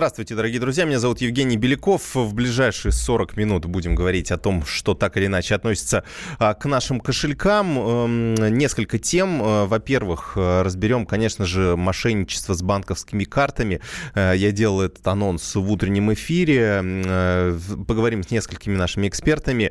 Здравствуйте, дорогие друзья. Меня зовут Евгений Беляков. В ближайшие 40 минут будем говорить о том, что так или иначе относится а, к нашим кошелькам. Эм, несколько тем. Э, во-первых, э, разберем, конечно же, мошенничество с банковскими картами. Э, я делал этот анонс в утреннем эфире. Поговорим с несколькими нашими экспертами,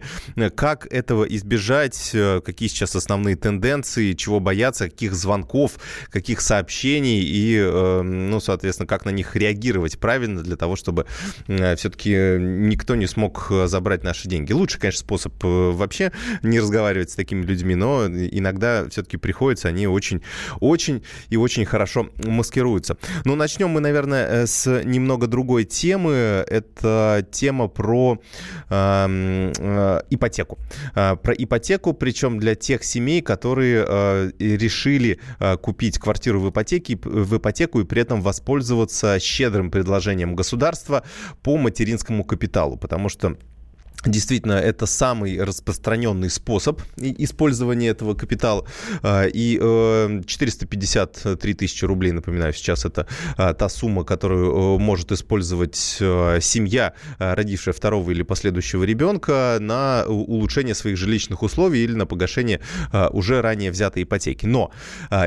как этого избежать, какие сейчас основные тенденции, чего бояться, каких звонков, каких сообщений и, ну, соответственно, как на них реагировать правильно для того, чтобы э, все-таки никто не смог э, забрать наши деньги. Лучший, конечно, способ э, вообще не разговаривать с такими людьми, но иногда все-таки приходится, они очень, очень и очень хорошо маскируются. Но начнем мы, наверное, с немного другой темы. Это тема про э, э, ипотеку. Э, про ипотеку, причем для тех семей, которые э, решили э, купить квартиру в, ипотеке, в ипотеку и при этом воспользоваться щедрым предложением предложением государства по материнскому капиталу, потому что Действительно, это самый распространенный способ использования этого капитала. А, и 453 э, тысячи рублей, напоминаю, сейчас это а, та сумма, которую э, может использовать э, семья, родившая второго или последующего ребенка, на улучшение своих жилищных условий или на погашение уже ранее взятой ипотеки. Но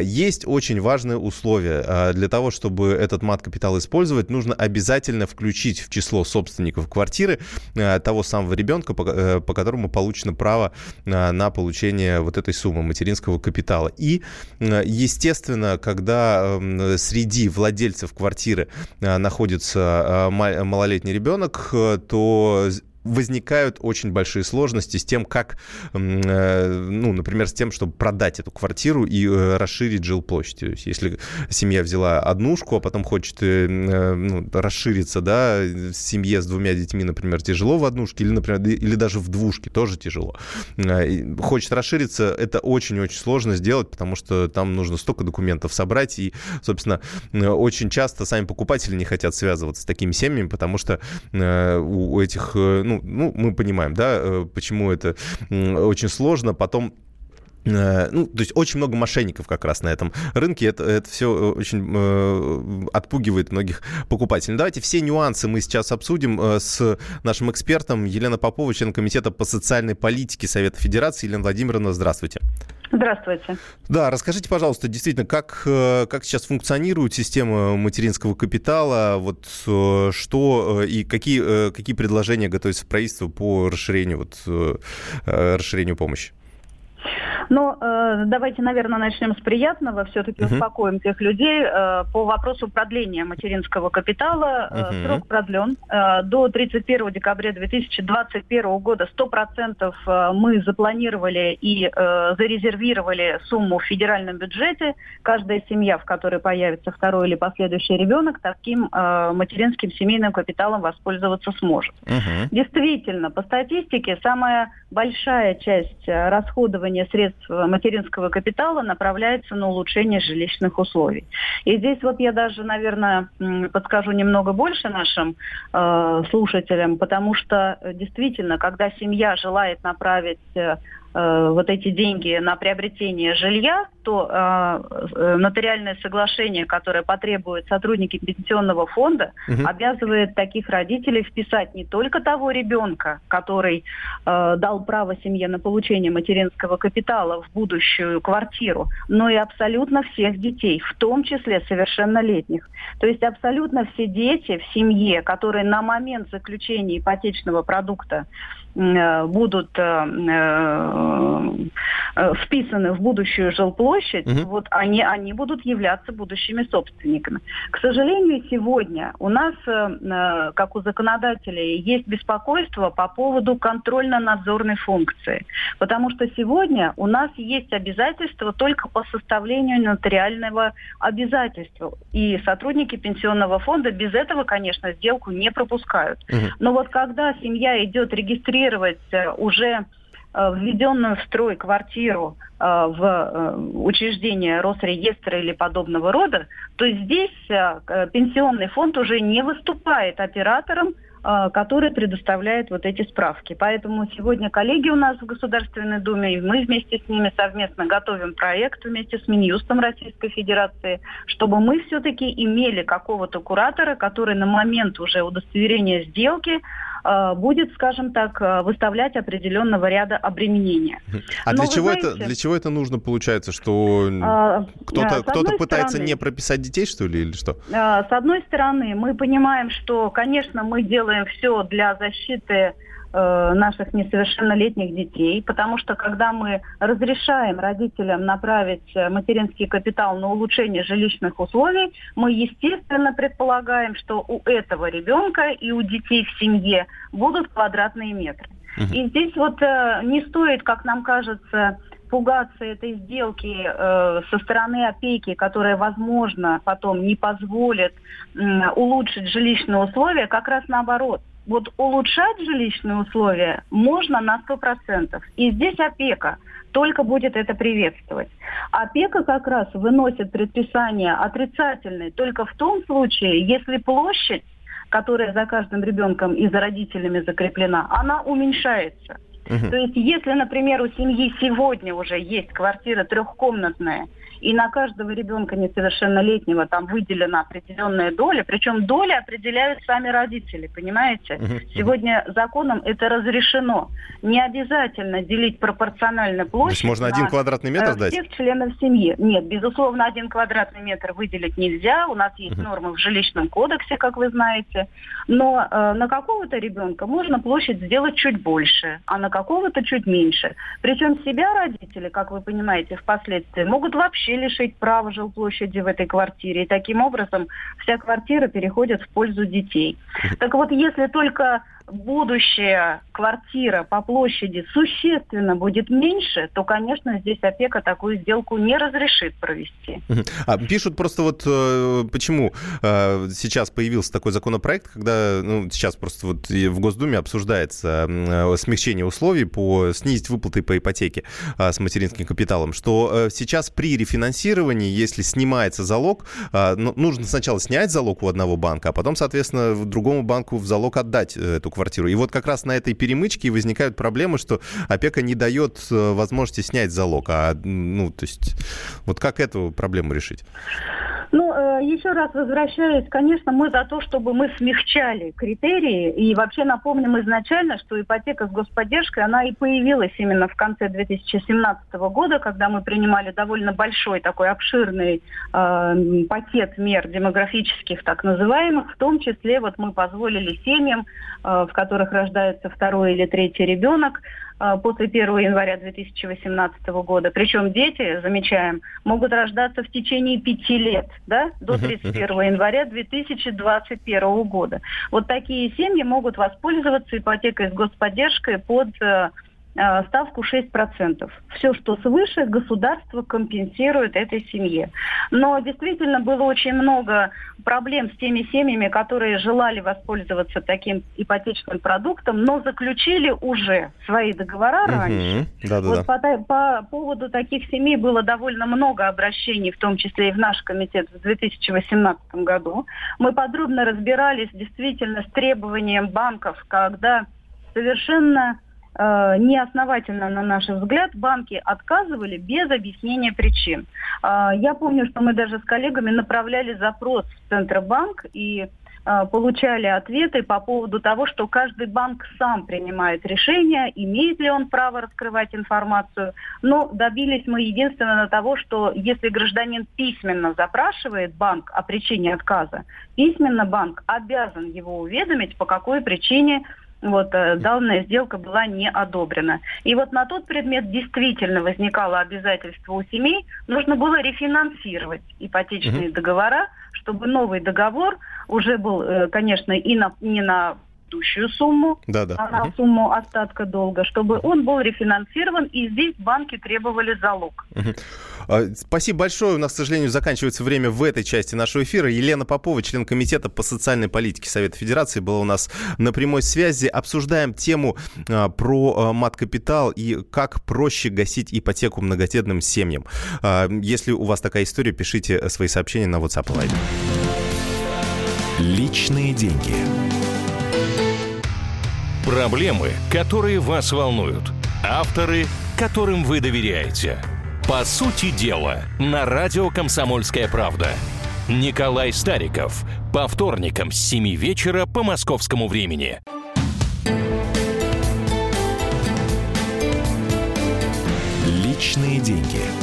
есть очень важное условие. Для того, чтобы этот мат-капитал использовать, нужно обязательно включить в число собственников квартиры того самого ребенка, по, э, по которому получено право на, на получение вот этой суммы материнского капитала. И, э, естественно, когда эм, среди владельцев квартиры э, находится малолетний ребенок, то возникают очень большие сложности с тем, как, э, ну, например, с тем, чтобы продать эту квартиру и э, расширить жилплощадь. То есть, если семья взяла однушку, а потом хочет э, ну, расшириться, да, семье с двумя детьми, например, тяжело в однушке, или, например, или даже в двушке тоже тяжело. Хочет расшириться, это очень-очень сложно сделать, потому что там нужно столько документов собрать, и, собственно, очень часто сами покупатели не хотят связываться с такими семьями, потому что у этих, ну, ну, ну, мы понимаем, да, э, почему это очень сложно. Потом э, ну, то есть очень много мошенников как раз на этом рынке. Это, это все э, очень э, отпугивает многих покупателей. Давайте все нюансы мы сейчас обсудим с нашим экспертом Елена Попова, член Комитета по социальной политике Совета Федерации. Елена Владимировна, здравствуйте. Здравствуйте. Да, расскажите, пожалуйста, действительно, как, э, как сейчас функционирует система материнского капитала, вот э, что э, и какие, какие предложения готовится правительство по расширению, вот, расширению помощи? Но э, давайте, наверное, начнем с приятного. Все-таки uh-huh. успокоим тех людей. Э, по вопросу продления материнского капитала э, uh-huh. срок продлен. Э, до 31 декабря 2021 года 100% э, мы запланировали и э, зарезервировали сумму в федеральном бюджете. Каждая семья, в которой появится второй или последующий ребенок, таким э, материнским семейным капиталом воспользоваться сможет. Uh-huh. Действительно, по статистике, самая большая часть э, расходования средств материнского капитала направляется на улучшение жилищных условий. И здесь вот я даже, наверное, подскажу немного больше нашим э, слушателям, потому что э, действительно, когда семья желает направить э, вот эти деньги на приобретение жилья, то э, э, нотариальное соглашение, которое потребуют сотрудники пенсионного фонда, угу. обязывает таких родителей вписать не только того ребенка, который э, дал право семье на получение материнского капитала в будущую квартиру, но и абсолютно всех детей, в том числе совершеннолетних. То есть абсолютно все дети в семье, которые на момент заключения ипотечного продукта будут э, э, вписаны в будущую жилплощадь, угу. вот они, они будут являться будущими собственниками. К сожалению, сегодня у нас, как у законодателей, есть беспокойство по поводу контрольно-надзорной функции. Потому что сегодня у нас есть обязательства только по составлению нотариального обязательства. И сотрудники пенсионного фонда без этого, конечно, сделку не пропускают. Угу. Но вот когда семья идет регистрировать э, уже э, введенную в строй квартиру э, в учреждение Росреестра или подобного рода, то здесь пенсионный фонд уже не выступает оператором который предоставляет вот эти справки. Поэтому сегодня коллеги у нас в Государственной Думе, и мы вместе с ними совместно готовим проект вместе с Минюстом Российской Федерации, чтобы мы все-таки имели какого-то куратора, который на момент уже удостоверения сделки будет, скажем так, выставлять определенного ряда обременения. А для чего, знаете, это, для чего это нужно, получается, что а, кто-то, кто-то пытается стороны, не прописать детей, что ли, или что? С одной стороны, мы понимаем, что, конечно, мы делаем все для защиты э, наших несовершеннолетних детей, потому что когда мы разрешаем родителям направить э, материнский капитал на улучшение жилищных условий, мы, естественно, предполагаем, что у этого ребенка и у детей в семье будут квадратные метры. И здесь вот э, не стоит, как нам кажется, пугаться этой сделки э, со стороны опеки, которая, возможно, потом не позволит э, улучшить жилищные условия, как раз наоборот. Вот улучшать жилищные условия можно на 100%. И здесь опека только будет это приветствовать. Опека как раз выносит предписание отрицательное только в том случае, если площадь, которая за каждым ребенком и за родителями закреплена, она уменьшается. Угу. То есть, если, например, у семьи сегодня уже есть квартира трехкомнатная, и на каждого ребенка несовершеннолетнего там выделена определенная доля, причем доли определяют сами родители, понимаете? Сегодня законом это разрешено. Не обязательно делить пропорционально площадь. То есть можно один квадратный метр э, дать? Всех членов семьи. Нет, безусловно, один квадратный метр выделить нельзя. У нас есть нормы в жилищном кодексе, как вы знаете. Но э, на какого-то ребенка можно площадь сделать чуть больше, а на какого-то чуть меньше. Причем себя родители, как вы понимаете, впоследствии могут вообще вообще лишить права жилплощади в этой квартире. И таким образом вся квартира переходит в пользу детей. Так вот, если только будущая квартира по площади существенно будет меньше, то, конечно, здесь опека такую сделку не разрешит провести. А, пишут просто вот э, почему э, сейчас появился такой законопроект, когда ну, сейчас просто вот в Госдуме обсуждается э, смягчение условий по снизить выплаты по ипотеке с материнским капиталом, что сейчас при рефинансировании, если снимается залог, ну, нужно сначала снять залог у одного банка, а потом, соответственно, другому банку в залог отдать эту квартиру. И вот как раз на этой перемычке возникают проблемы, что опека не дает э, возможности снять залог. А, ну, то есть, вот как эту проблему решить? Ну, э, еще раз возвращаюсь, конечно, мы за то, чтобы мы смягчали критерии. И вообще напомним изначально, что ипотека с господдержкой, она и появилась именно в конце 2017 года, когда мы принимали довольно большой такой обширный э, пакет мер демографических, так называемых. В том числе вот мы позволили семьям, э, в которых рождается второй или третий ребенок, после 1 января 2018 года. Причем дети, замечаем, могут рождаться в течение пяти лет, да, до 31 января 2021 года. Вот такие семьи могут воспользоваться ипотекой с господдержкой под Э, ставку 6%. Все, что свыше, государство компенсирует этой семье. Но действительно было очень много проблем с теми семьями, которые желали воспользоваться таким ипотечным продуктом, но заключили уже свои договора угу. раньше. Да, да, вот да. По, по поводу таких семей было довольно много обращений, в том числе и в наш комитет в 2018 году. Мы подробно разбирались действительно с требованием банков, когда совершенно Э, неосновательно, на наш взгляд, банки отказывали без объяснения причин. Э, я помню, что мы даже с коллегами направляли запрос в Центробанк и э, получали ответы по поводу того, что каждый банк сам принимает решение, имеет ли он право раскрывать информацию. Но добились мы единственно того, что если гражданин письменно запрашивает банк о причине отказа, письменно банк обязан его уведомить, по какой причине вот, э, данная сделка была не одобрена. И вот на тот предмет действительно возникало обязательство у семей, нужно было рефинансировать ипотечные угу. договора, чтобы новый договор уже был, э, конечно, и на, не на предыдущую сумму, да, да. а на угу. сумму остатка долга, чтобы он был рефинансирован, и здесь банки требовали залог. Угу. Спасибо большое. У нас, к сожалению, заканчивается время в этой части нашего эфира. Елена Попова, член Комитета по социальной политике Совета Федерации, была у нас на прямой связи. Обсуждаем тему а, про а, мат-капитал и как проще гасить ипотеку многодетным семьям. А, если у вас такая история, пишите свои сообщения на WhatsApp Viber. Личные деньги. Проблемы, которые вас волнуют. Авторы, которым вы доверяете. По сути дела, на радио «Комсомольская правда». Николай Стариков. По вторникам с 7 вечера по московскому времени. Личные деньги.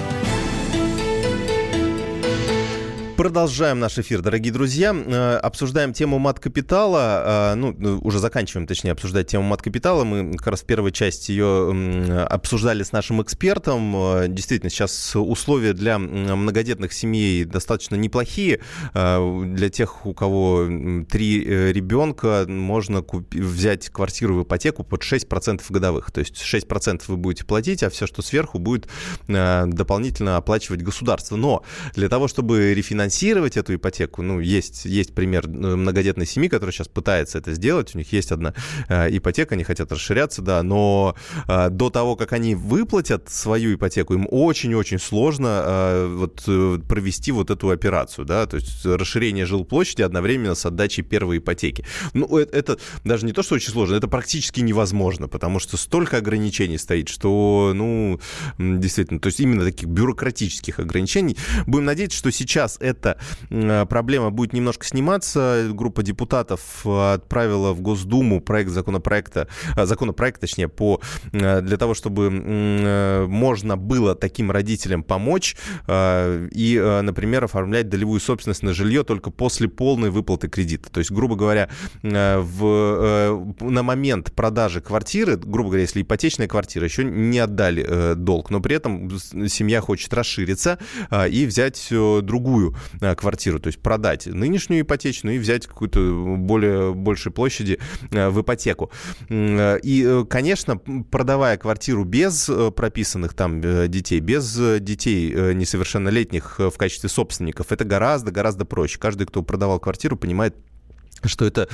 Продолжаем наш эфир, дорогие друзья. Э, обсуждаем тему мат-капитала. Э, ну, э, уже заканчиваем, точнее, обсуждать тему мат-капитала. Мы как раз в первой части ее обсуждали с нашим экспертом. Действительно, сейчас условия для многодетных семей достаточно неплохие. Для тех, у кого три ребенка, можно взять квартиру в ипотеку под 6% годовых. То есть 6% вы будете платить, а все, что сверху, будет дополнительно оплачивать государство. Но для того, чтобы рефинансировать финансировать эту ипотеку. Ну, есть, есть пример э, многодетной семьи, которая сейчас пытается это сделать. У них есть одна э, ипотека, они хотят расширяться, да, но э, до того, как они выплатят свою ипотеку, им очень-очень сложно вот, провести вот эту операцию, да, то есть расширение жилплощади одновременно с отдачей первой ипотеки. Ну, это, это даже не то, что очень сложно, это практически невозможно, потому что столько ограничений стоит, что, ну, действительно, то есть именно таких бюрократических ограничений. Будем надеяться, что сейчас это эта э, проблема будет немножко сниматься. Группа депутатов отправила в Госдуму проект законопроекта, э, законопроект, точнее, по, э, для того, чтобы можно было таким родителям помочь и, например, оформлять долевую собственность на жилье только после полной выплаты кредита. То есть, грубо говоря, в, на момент продажи квартиры, грубо говоря, если ипотечная квартира, еще не отдали долг, но при этом семья хочет расшириться и взять другую Э, квартиру, то есть продать нынешнюю ипотечную и взять какую-то более большей площади э, в ипотеку. Э, и, конечно, продавая квартиру без прописанных там детей, без детей несовершеннолетних в качестве собственников, это гораздо-гораздо проще. Каждый, кто продавал квартиру, понимает что это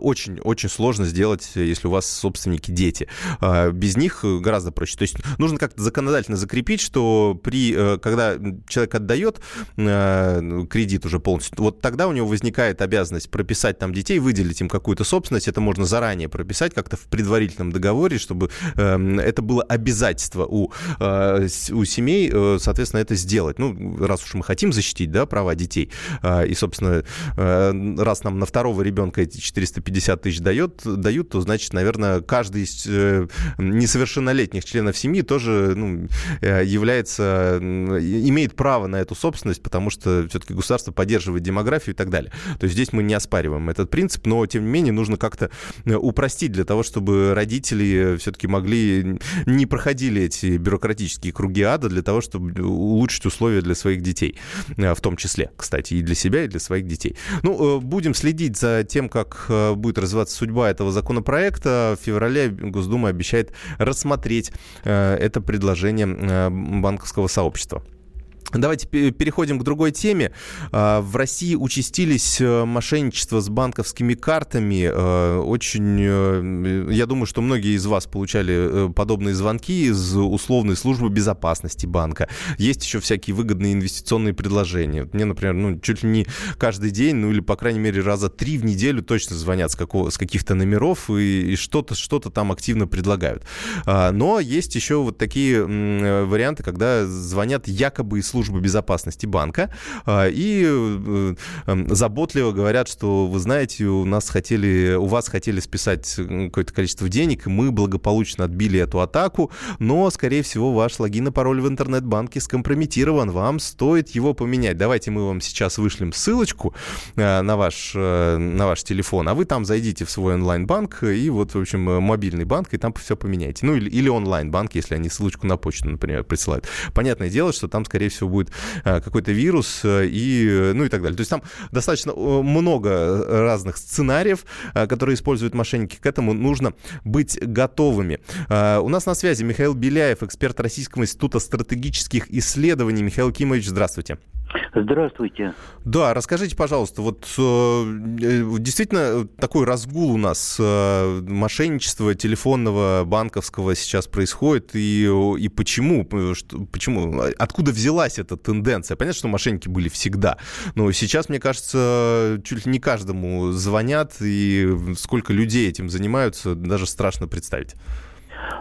очень-очень э, сложно сделать, если у вас собственники дети. Э, без них гораздо проще. То есть нужно как-то законодательно закрепить, что при, э, когда человек отдает э, кредит уже полностью, вот тогда у него возникает обязанность прописать там детей, выделить им какую-то собственность. Это можно заранее прописать как-то в предварительном договоре, чтобы э, это было обязательство у, э, у семей, э, соответственно, это сделать. Ну, раз уж мы хотим защитить да, права детей, э, и, собственно, э, раз нам на второго ребенка эти 450 тысяч дает, дают, то, значит, наверное, каждый из э, несовершеннолетних членов семьи тоже ну, э, является, имеет право на эту собственность, потому что все-таки государство поддерживает демографию и так далее. То есть здесь мы не оспариваем этот принцип, но, тем не менее, нужно как-то э, упростить для того, чтобы родители все-таки могли, не проходили эти бюрократические круги ада для того, чтобы улучшить условия для своих детей, в том числе, кстати, и для себя, и для своих детей. Ну, будем следить следить за тем, как э, будет развиваться судьба этого законопроекта. В феврале Госдума обещает рассмотреть э, это предложение э, банковского сообщества. Давайте переходим к другой теме. А, в России участились э, мошенничества с банковскими картами. Э, очень, э, я думаю, что многие из вас получали подобные звонки из условной службы безопасности банка. Есть еще всякие выгодные инвестиционные предложения. Мне, например, ну, чуть ли не каждый день, ну или, по крайней мере, раза три в неделю точно звонят с, какого, с каких-то номеров и, и что-то что там активно предлагают. А, но есть еще вот такие варианты, когда звонят якобы из службы безопасности банка а, и э, эм, заботливо говорят, что вы знаете, у нас хотели, у вас хотели списать какое-то количество денег, и мы благополучно отбили эту атаку, но, скорее всего, ваш логин и пароль в интернет-банке скомпрометирован, вам стоит его поменять. Давайте мы вам сейчас вышлем ссылочку э, на ваш, э, на ваш телефон, а вы там зайдите в свой онлайн-банк и вот, в общем, мобильный банк, и там все поменяйте. Ну, или, или онлайн-банк, если они ссылочку на почту, например, присылают. Понятное дело, что там, скорее всего, будет э, какой-то вирус э, и, ну и так далее. То есть там достаточно э, много разных сценариев, которые используют мошенники. К этому нужно быть готовыми. У нас на связи Михаил Беляев, эксперт Российского института стратегических исследований. Михаил Кимович, здравствуйте. Здравствуйте. Да, расскажите, пожалуйста, вот э, э действительно такой разгул у нас э, мошенничества телефонного, банковского сейчас происходит, и, и почему, почему, откуда взялась эта тенденция? Понятно, что мошенники были всегда, но сейчас, мне кажется, чуть ли не каждому звонят, и сколько людей этим занимаются, даже страшно представить.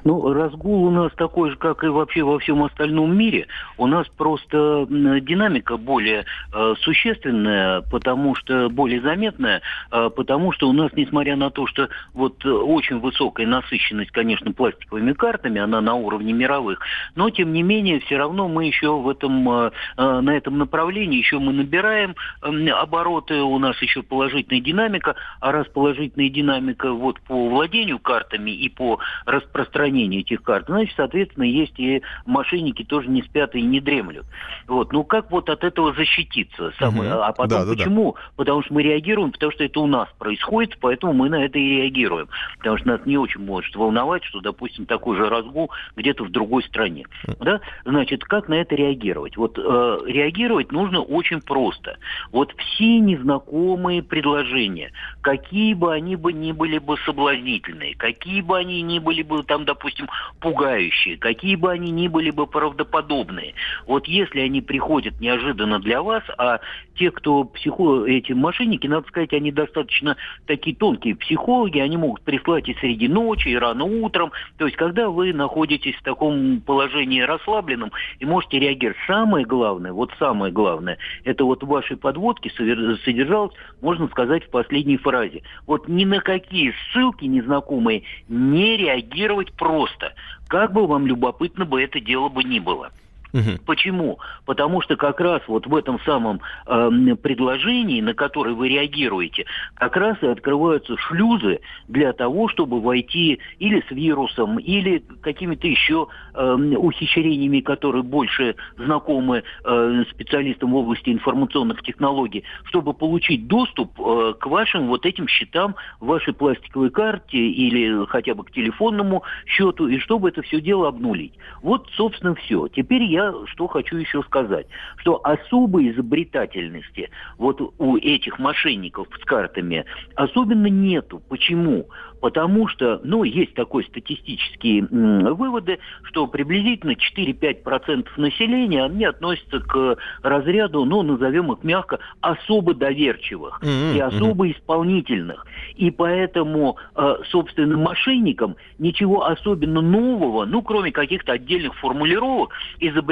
Ну, разгул у нас такой же, как и вообще во всем остальном мире. У нас просто динамика более э, существенная, потому что более заметная, э, потому что у нас, несмотря на то, что вот очень высокая насыщенность, конечно, пластиковыми картами, она на уровне мировых, но тем не менее все равно мы еще в этом, э, э на этом направлении еще мы набираем э, обороты, у нас еще положительная динамика, а раз положительная динамика вот по владению картами и по распространению распространения этих карт, значит, соответственно, есть и мошенники тоже не спят и не дремлют. Вот. Ну, как вот от этого защититься? Самое? Угу. А потом да, почему? Да, да. Потому что мы реагируем, потому что это у нас происходит, поэтому мы на это и реагируем. Потому что нас не очень может волновать, что, допустим, такой же разгул где-то в другой стране. Да? Значит, как на это реагировать? Вот э, реагировать нужно очень просто. Вот все незнакомые предложения, какие бы они бы ни были бы соблазнительные, какие бы они ни были бы там допустим, пугающие, какие бы они ни были бы правдоподобные. Вот если они приходят неожиданно для вас, а те, кто психо... эти мошенники, надо сказать, они достаточно такие тонкие психологи, они могут прислать и среди ночи, и рано утром. То есть, когда вы находитесь в таком положении расслабленном и можете реагировать. Самое главное, вот самое главное, это вот в вашей подводке содержалось, можно сказать, в последней фразе. Вот ни на какие ссылки незнакомые не реагировать просто. Как бы вам любопытно бы это дело бы ни было. Угу. Почему? Потому что как раз вот в этом самом э, предложении, на которое вы реагируете, как раз и открываются шлюзы для того, чтобы войти или с вирусом, или какими-то еще э, ухищрениями, которые больше знакомы э, специалистам в области информационных технологий, чтобы получить доступ э, к вашим вот этим счетам, вашей пластиковой карте или хотя бы к телефонному счету, и чтобы это все дело обнулить. Вот, собственно, все. Теперь я что хочу еще сказать, что особой изобретательности вот у этих мошенников с картами особенно нету. Почему? Потому что, ну, есть такой статистические выводы, что приблизительно 4-5% населения, они относятся к разряду, ну, назовем их мягко, особо доверчивых mm-hmm. и особо исполнительных. И поэтому, э, собственно, мошенникам ничего особенно нового, ну, кроме каких-то отдельных формулировок,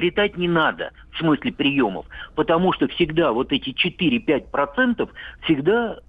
изобретать не надо в смысле приемов. Потому что всегда вот эти 4-5% всегда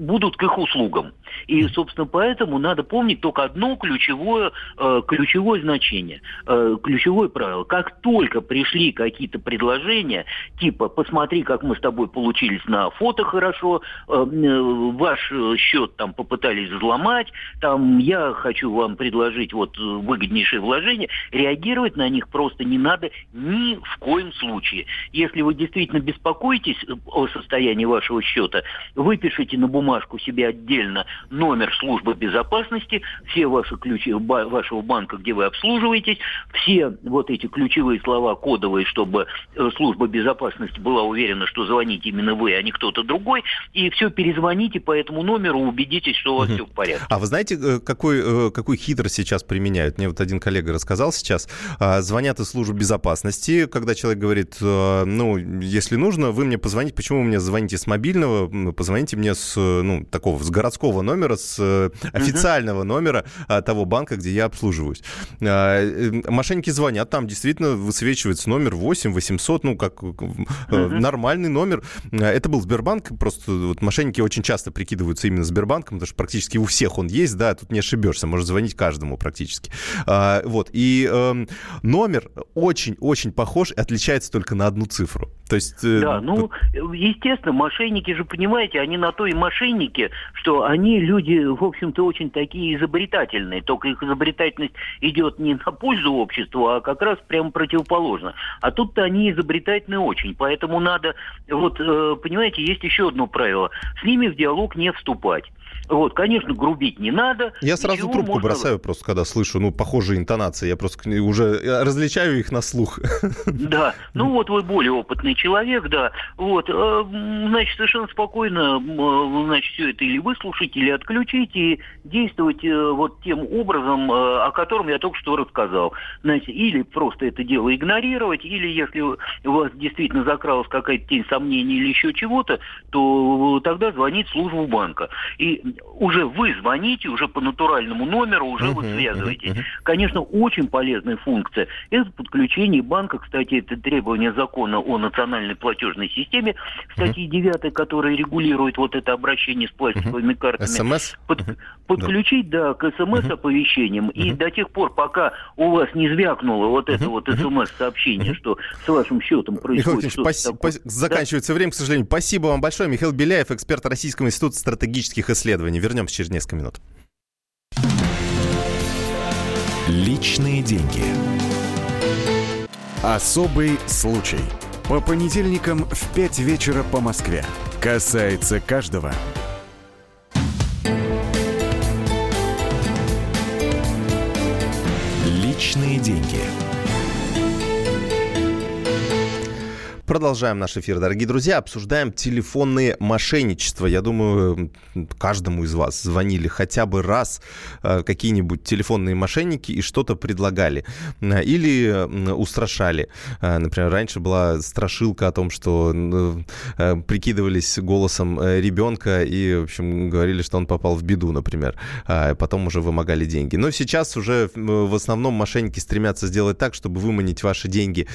будут к их услугам. И, собственно, поэтому надо помнить только одно ключевое, э, ключевое значение, э, ключевое правило. Как только пришли какие-то предложения, типа «посмотри, как мы с тобой получились на фото хорошо», э, «ваш счет там попытались взломать», там «я хочу вам предложить вот выгоднейшее вложение», реагировать на них просто не надо ни в коем случае. Если вы действительно беспокоитесь о состоянии вашего счета, выпишите на бумажку себе отдельно номер службы безопасности, все ваши ключи вашего банка, где вы обслуживаетесь, все вот эти ключевые слова кодовые, чтобы э, служба безопасности была уверена, что звоните именно вы, а не кто-то другой, и все перезвоните по этому номеру, убедитесь, что у вас угу. все в порядке. А вы знаете, э, какой, э, какой хитрость сейчас применяют? Мне вот один коллега рассказал сейчас. А, звонят из службы безопасности, когда человек говорит, ну, если нужно, вы мне позвоните, почему вы мне звоните с мобильного, позвоните мне с, ну, такого, с городского номера, с э, официального номера а, того банка, где я обслуживаюсь. А, э, мошенники звонят, там действительно высвечивается номер 8 800, ну, как э, нормальный номер. Это был Сбербанк, просто вот мошенники очень часто прикидываются именно Сбербанком, потому что практически у всех он есть, да, тут не ошибешься, может звонить каждому практически. А, вот, и э, номер очень-очень похож и отличается только на одну цифру. То есть... Да, ну, естественно, мошенники же, понимаете, они на то и мошенники, что они люди, в общем-то, очень такие изобретательные. Только их изобретательность идет не на пользу обществу, а как раз прямо противоположно. А тут-то они изобретательны очень. Поэтому надо, вот, э, понимаете, есть еще одно правило. С ними в диалог не вступать. Вот, конечно, грубить не надо. Я сразу трубку можно... бросаю просто, когда слышу, ну, похожие интонации. Я просто уже различаю их на слух. Да, ну вот вы более опытный человек, да. Вот, э, значит, совершенно спокойно, значит, все это или выслушать, или отключить, и действовать э, вот тем образом, э, о котором я только что рассказал. Значит, или просто это дело игнорировать, или если у вас действительно закралась какая-то тень сомнений или еще чего-то, то тогда звонить в службу банка. И уже вы звоните, уже по натуральному номеру, уже uh-huh, вы связываетесь. Uh-huh, uh-huh. Конечно, очень полезная функция. Это подключение банка, кстати, это требование закона о национальной платежной системе, статьи uh-huh. 9, которая регулирует вот это обращение с пластиковыми uh-huh. картами. СМС? Под, uh-huh. Подключить, да, к СМС-оповещениям. Uh-huh. И до тех пор, пока у вас не звякнуло вот это uh-huh. вот СМС-сообщение, uh-huh. что с вашим счетом происходит Михаил что-то такое. Заканчивается да? время, к сожалению. Спасибо вам большое. Михаил Беляев, эксперт Российского института стратегических исследований. Вернемся через несколько минут. Личные деньги. Особый случай. По понедельникам в 5 вечера по Москве. Касается каждого. Личные деньги. Продолжаем наш эфир, дорогие друзья. Обсуждаем телефонные мошенничества. Я думаю, каждому из вас звонили хотя бы раз э, какие-нибудь телефонные мошенники и что-то предлагали. Э, или устрашали. Э, например, раньше была страшилка о том, что прикидывались голосом ребенка и, в общем, говорили, что он попал в беду, например. А потом уже вымогали деньги. Но сейчас уже в основном мошенники стремятся сделать так, чтобы выманить ваши деньги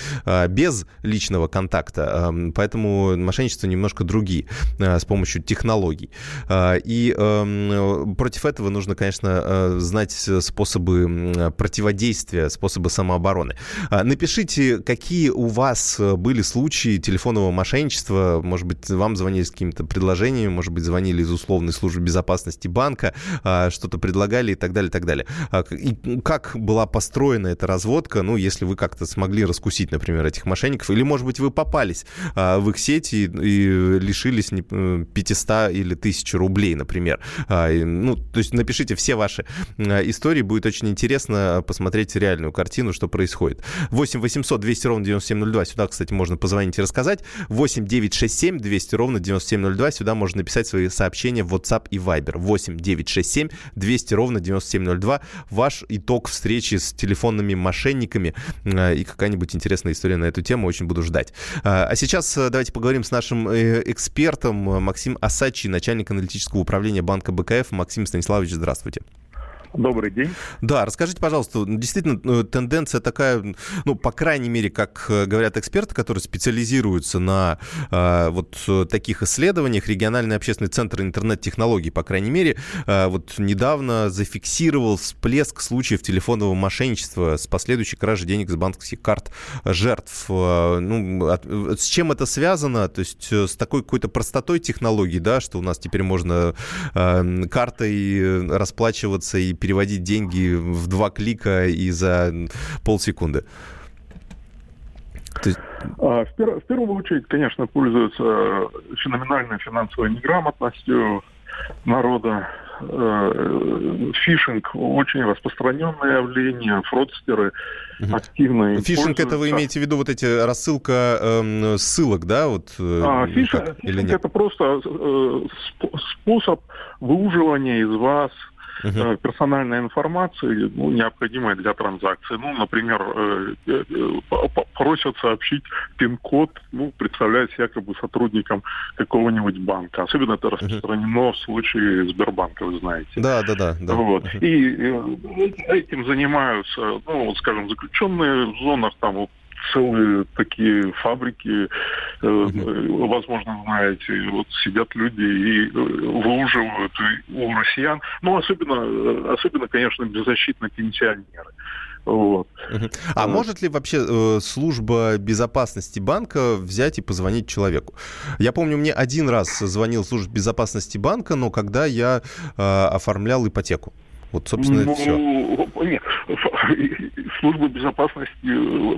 без личного контакта контакта. Поэтому мошенничества немножко другие э, с помощью технологий. Э, и против этого нужно, конечно, э, знать способы противодействия, способы самообороны. Напишите, какие у вас были случаи телефонного мошенничества. Может быть, вам звонили с какими-то предложениями, может быть, звонили из условной службы безопасности банка, что-то предлагали и так далее, и так далее. И как была построена эта разводка, ну, если вы как-то смогли раскусить, например, этих мошенников, или, может быть, вы попали попались а, в их сети и лишились 500 э, или 1000 рублей, например. А, ну, то есть напишите все ваши а, истории, будет очень интересно посмотреть реальную картину, что происходит. 8 800 200 ровно 9702, сюда, кстати, можно позвонить и рассказать. 8 967 200 ровно 9702, сюда можно написать свои сообщения в WhatsApp и Viber. 8 967 200 ровно 9702. Ваш итог встречи с телефонными мошенниками и какая-нибудь интересная история на эту тему, очень буду ждать. А, а сейчас э, давайте поговорим с нашим э, экспертом Максим Асачи, начальник аналитического управления банка БКФ. Максим Станиславович, здравствуйте. Добрый день. Да, расскажите, пожалуйста, действительно, э, тенденция такая, ну, по крайней мере, как говорят эксперты, которые специализируются на э, вот таких исследованиях, региональный общественный центр интернет-технологий, по крайней мере, э, вот недавно зафиксировал всплеск случаев телефонного мошенничества с последующей кражей денег с банковских карт жертв. Э, ну, от, с чем это связано? То есть э, с такой какой-то простотой технологий, да, что у нас теперь можно э, картой расплачиваться и переводить деньги в два клика и за полсекунды? есть... А, в, пер... в первую очередь, конечно, пользуются феноменальной финансовой неграмотностью народа. Э, фишинг очень распространенное явление, фродстеры угу. активно Фишинг это вы имеете в виду вот эти рассылка э, ссылок, да? Вот, э, а, фишинг, фишинг это просто э, способ выуживания из вас uh-huh. персональной информации, ну, необходимой для транзакции. Ну, например, э, э, просят сообщить пин-код, ну, представляясь якобы сотрудником какого-нибудь банка. Особенно это распространено в случае Сбербанка, вы знаете. Да, да, да. да. Вот. И этим занимаются, ну, скажем, заключенные в зонах там целые такие фабрики, угу. возможно, знаете, вот сидят люди и э, выуживают у россиян, ну, особенно, э, особенно, конечно, беззащитные пенсионеры. Вот. А вот. может ли вообще э, служба безопасности банка взять и позвонить человеку? Я помню, мне один раз звонил служба безопасности банка, но когда я э, оформлял ипотеку. Вот, собственно, ну, все. Нет, службы безопасности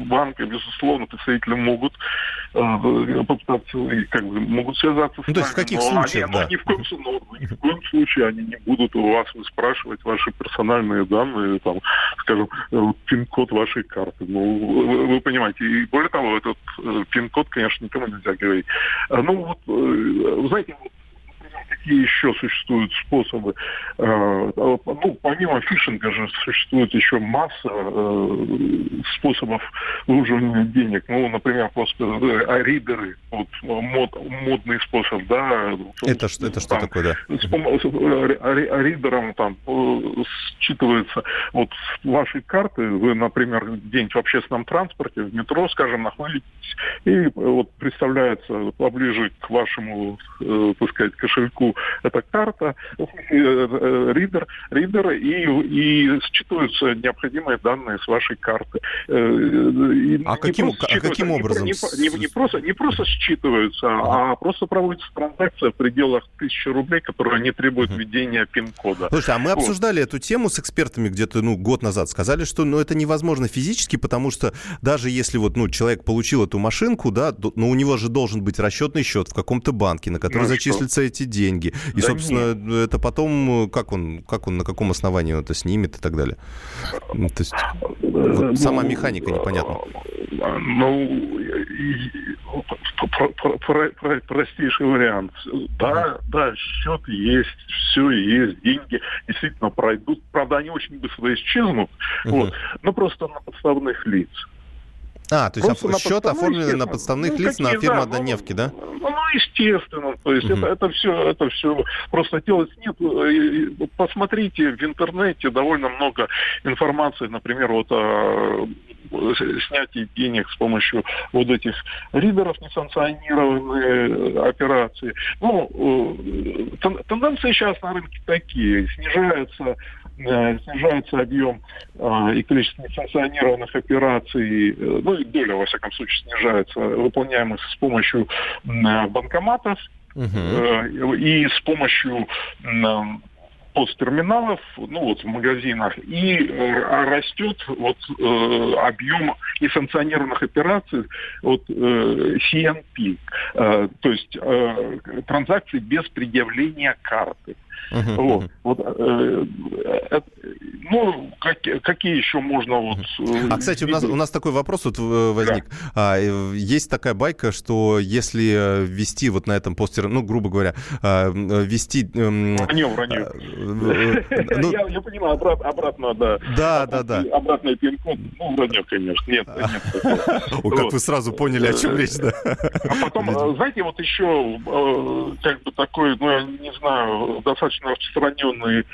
банка, безусловно, представители могут э, попытаться, как бы, могут связаться с ну, то есть в каких но случаях, они, да. Ни, в коем, но, ни в коем случае они не будут у вас спрашивать ваши персональные данные, там, скажем, пин-код вашей карты. Ну, вы, вы понимаете, и более того, этот пин-код, конечно, никому нельзя говорить. Ну, вот, знаете, вот какие еще существуют способы. Э, ну, помимо фишинга же существует еще масса э, способов выуживания денег. Ну, например, просто э, ридеры, вот мод, модный способ, да. Это, что, это что такое, да? С ридером там считывается вот ваши карты, вы, например, где-нибудь в общественном транспорте, в метро, скажем, находитесь, и вот представляется поближе к вашему, так сказать, кошельку эта карта, э, э, ридер, ридер и, и считываются необходимые данные с вашей карты. Э, и а каким, а каким образом? Не, не, не, просто, не просто считываются, а, а просто проводится транзакция в пределах тысячи рублей, которая не требует введения пин-кода. Слушай, а мы вот. обсуждали эту тему с экспертами где-то ну, год назад. Сказали, что ну, это невозможно физически, потому что даже если вот, ну, человек получил эту машинку, да, но ну, у него же должен быть расчетный счет в каком-то банке, на который ну, зачислятся что? эти деньги деньги. И, да собственно, нет. это потом, как он, как он, на каком основании он это снимет и так далее. Ну, то есть, вот ну, сама механика непонятна. Ну, простейший вариант. Да, да, счет есть, все есть, деньги действительно пройдут. Правда, они очень быстро исчезнут, вот, но просто на подставных лиц. А, то есть Просто счет оформлен на подставных ну, лиц на фирму да, Одноневки, да? Ну, естественно. То есть угу. это, это все, это все просто делать нет. Посмотрите в интернете довольно много информации, например, вот о снятии денег с помощью вот этих ридеров несанкционированные операции. Ну, тенденции сейчас на рынке такие. Снижается Э, снижается объем э, и количество несанкционированных операций, э, ну и доля, во всяком случае, снижается, выполняемых с помощью банкоматов угу. и с помощью посттерминалов, ну вот в магазинах, и э, растет вот э, объем несанкционированных операций от э, CNP, э, то есть э, транзакций без предъявления карты. Uh-huh, вот. Uh-huh. вот э, э, ну, как, какие еще можно вот... Э, а, кстати, у нас, у нас такой вопрос вот э, возник. Да. А, есть такая байка, что если ввести вот на этом постере, ну, грубо говоря, а, ввести... Эм, вранье, вранье. А, ну, я, я понимаю, обрат, обратно, да. Да, да, да. Обратный пин-код, ну, вранье, конечно. Нет, нет. О, как вы сразу поняли, о чем речь, да. А потом, знаете, вот еще как бы такой, ну, я не знаю, достаточно достаточно распространенные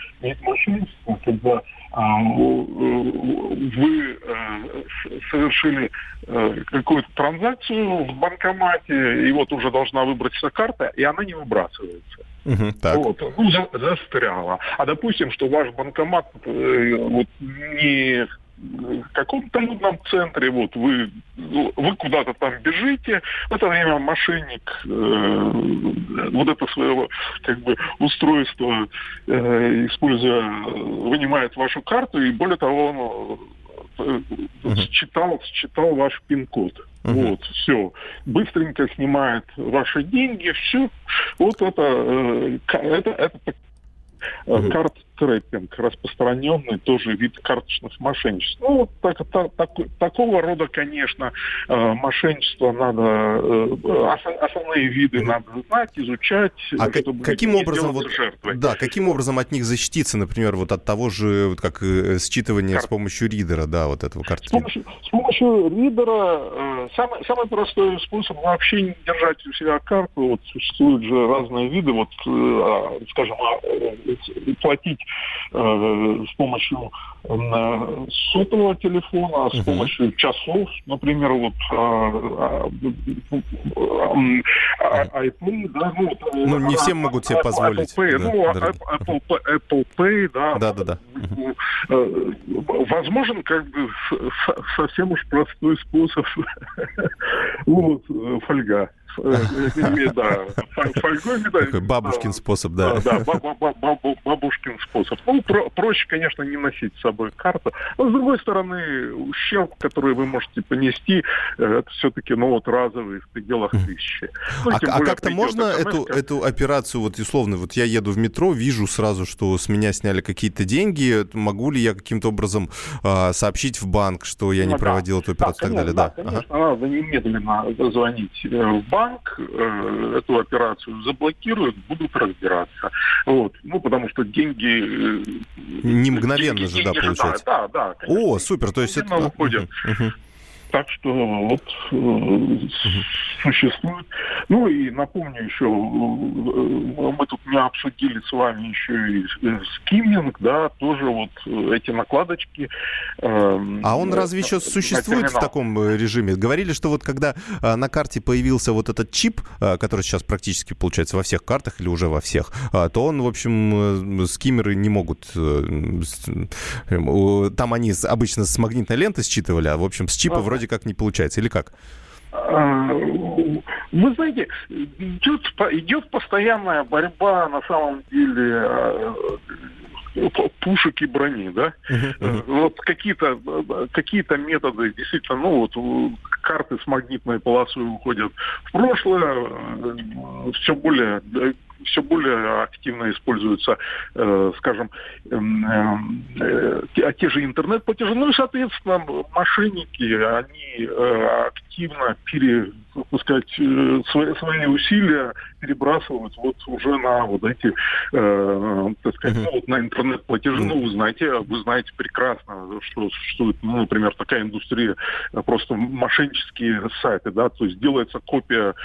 мошенничества, когда а, вы э, совершили э, какую-то транзакцию в банкомате, и вот уже должна выбраться карта, и она не выбрасывается. Угу, так. Вот, ну, за, застряла. А допустим, что ваш банкомат э, вот, не в каком-то модном центре, вот вы, вы куда-то там бежите, в это время мошенник э, вот это своего как бы устройство, э, используя, вынимает вашу карту, и более того, он uh-huh. считал, считал ваш пин-код. Uh-huh. Вот, все. Быстренько снимает ваши деньги, все. Вот это, э, это, это uh-huh. карт трекинг, распространенный тоже вид карточных мошенничеств. Ну, вот так, так, так, такого рода, конечно, э, мошенничество надо, э, основные виды надо знать, изучать. А чтобы каким образом вот, жертвой. да, каким образом от них защититься, например, вот от того же, вот как э, считывание Кар... с помощью ридера, да, вот этого карты? С помощью, с помощью ридера самый, самый простой способ вообще не держать у себя карту. Вот существуют же разные виды, вот, а, скажем, а, платить э, с помощью э, сотового телефона, с помощью часов, например, вот а, а, а, iPay, да, ну, ну не всем могут себе позволить. Apple Pay, да, ну, да, Apple, Apple Pay, да. Да, да, да. Возможен как бы совсем уж простой способ. вот, фольга Да, фольгой Такой бабушкин способ, да. Да, бабушкин способ. Ну, проще, конечно, не носить с собой карту. Но, с другой стороны, ущерб, который вы можете понести, это все-таки, ну, вот разовый в пределах тысячи. Ну, а, а как-то можно эту, эту операцию, вот условно, вот я еду в метро, вижу сразу, что с меня сняли какие-то деньги, могу ли я каким-то образом а, сообщить в банк, что я не ну, проводил эту операцию и так далее? Да, конечно, надо немедленно звонить э, в банк, э, эту операцию заблокируют, будут разбираться. Вот. Ну, потому что деньги... Э, не мгновенно деньги, же, да, получается? Да, да. Конечно. О, супер, то есть это... Уходят. Угу. Так что вот э, существует. Ну и напомню еще, э, мы тут не обсудили с вами еще и скимминг, да, тоже вот эти накладочки. Э, а он разве еще существует в таком режиме? Говорили, что вот когда на карте появился вот этот чип, который сейчас практически получается во всех картах или уже во всех, то он, в общем, скиммеры не могут... Там они обычно с магнитной ленты считывали, а, в общем, с чипа вроде как не получается, или как? Вы знаете, идет, идет постоянная борьба на самом деле а, пушек и брони, да? Uh-huh, uh-huh. Вот какие-то какие-то методы действительно, ну вот карты с магнитной полосой уходят в прошлое, все более все более активно используются, э, скажем, эм, э, э, те же интернет-платежи. Ну и, соответственно, мошенники, они э, активно пере, так сказать, э, свои, свои усилия перебрасывают вот уже на вот эти, э, так сказать, ну, вот на интернет-платежи. Ну, вы знаете, вы знаете прекрасно, что существует, ну, например, такая индустрия, э, просто мошеннические сайты, да, то есть делается копия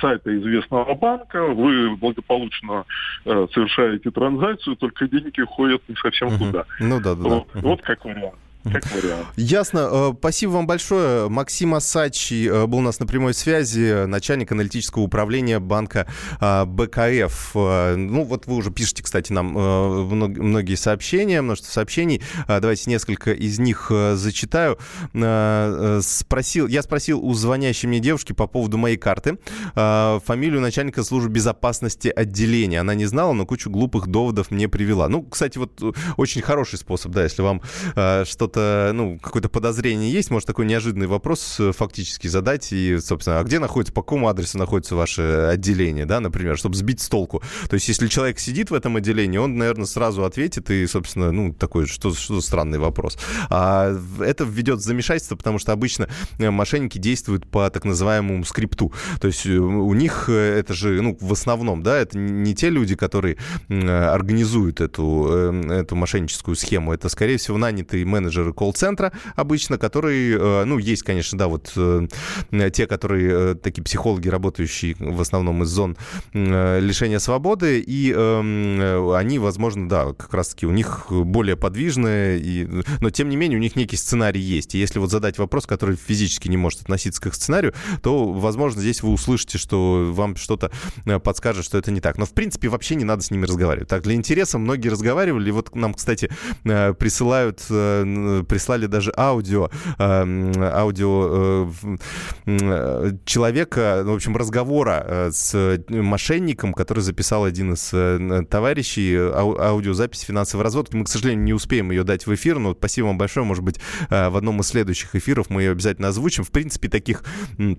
сайта известного банка, вы благополучно э, совершаете транзакцию, только деньги уходят не совсем туда. Ну да, да. Вот, да. вот как вариант. Ясно. Э, спасибо вам большое. Максим Асачи э, был у нас на прямой связи, начальник аналитического управления банка э, БКФ. Ну, вот вы уже пишете, кстати, нам многие сообщения, множество сообщений. Давайте несколько из них зачитаю. Спросил, я спросил у звонящей мне девушки по поводу моей карты фамилию начальника службы безопасности отделения. Она не знала, но кучу глупых доводов мне привела. Ну, кстати, вот очень хороший способ, да, если вам что что-то, ну, какое-то подозрение есть, может такой неожиданный вопрос э, фактически задать и, собственно, а где находится, по какому адресу находится ваше отделение, да, например, чтобы сбить с толку. То есть, если человек сидит в этом отделении, он, наверное, сразу ответит и, собственно, ну, такой, что, что странный вопрос. А это введет в замешательство, потому что обычно э, мошенники действуют по так называемому скрипту. То есть, э, у них это же, ну, в основном, да, это не те люди, которые организуют эту, эту мошенническую схему, это, скорее всего, нанятые менеджеры менеджеры колл-центра обычно, которые, э, ну, есть, конечно, да, вот э, те, которые э, такие психологи, работающие в основном из зон лишения свободы, и эм, они, возможно, да, как раз-таки у них более подвижные, и, но тем не менее у них некий сценарий есть. И если вот задать вопрос, который физически не может относиться к их сценарию, то, возможно, здесь вы услышите, что вам что-то подскажет, что это не так. Но, в принципе, вообще не надо с ними разговаривать. Так, для интереса многие разговаривали. Вот нам, кстати, присылают прислали даже аудио, эм, аудио э, человека, в общем, разговора э, с мошенником, который записал один из э, товарищей, аудиозапись финансовой разводки. Мы, к сожалению, не успеем ее дать в эфир, но спасибо вам большое. Может быть, в одном из следующих эфиров мы ее обязательно озвучим. В принципе, таких Э,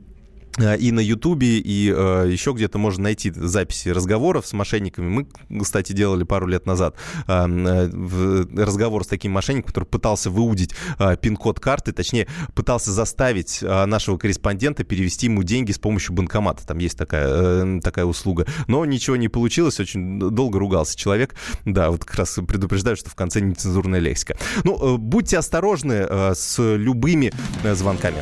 и на Ютубе, и э, еще где-то можно найти записи разговоров с мошенниками. Мы, кстати, делали пару лет назад э, э, разговор с таким мошенником, который пытался выудить э, пин-код карты, точнее, пытался заставить э, нашего корреспондента перевести ему деньги с помощью банкомата. Там есть такая, э, такая услуга. Но ничего не получилось, очень долго ругался человек. Да, вот как раз предупреждаю, что в конце нецензурная лексика. Ну, э, будьте осторожны э, с любыми э, звонками.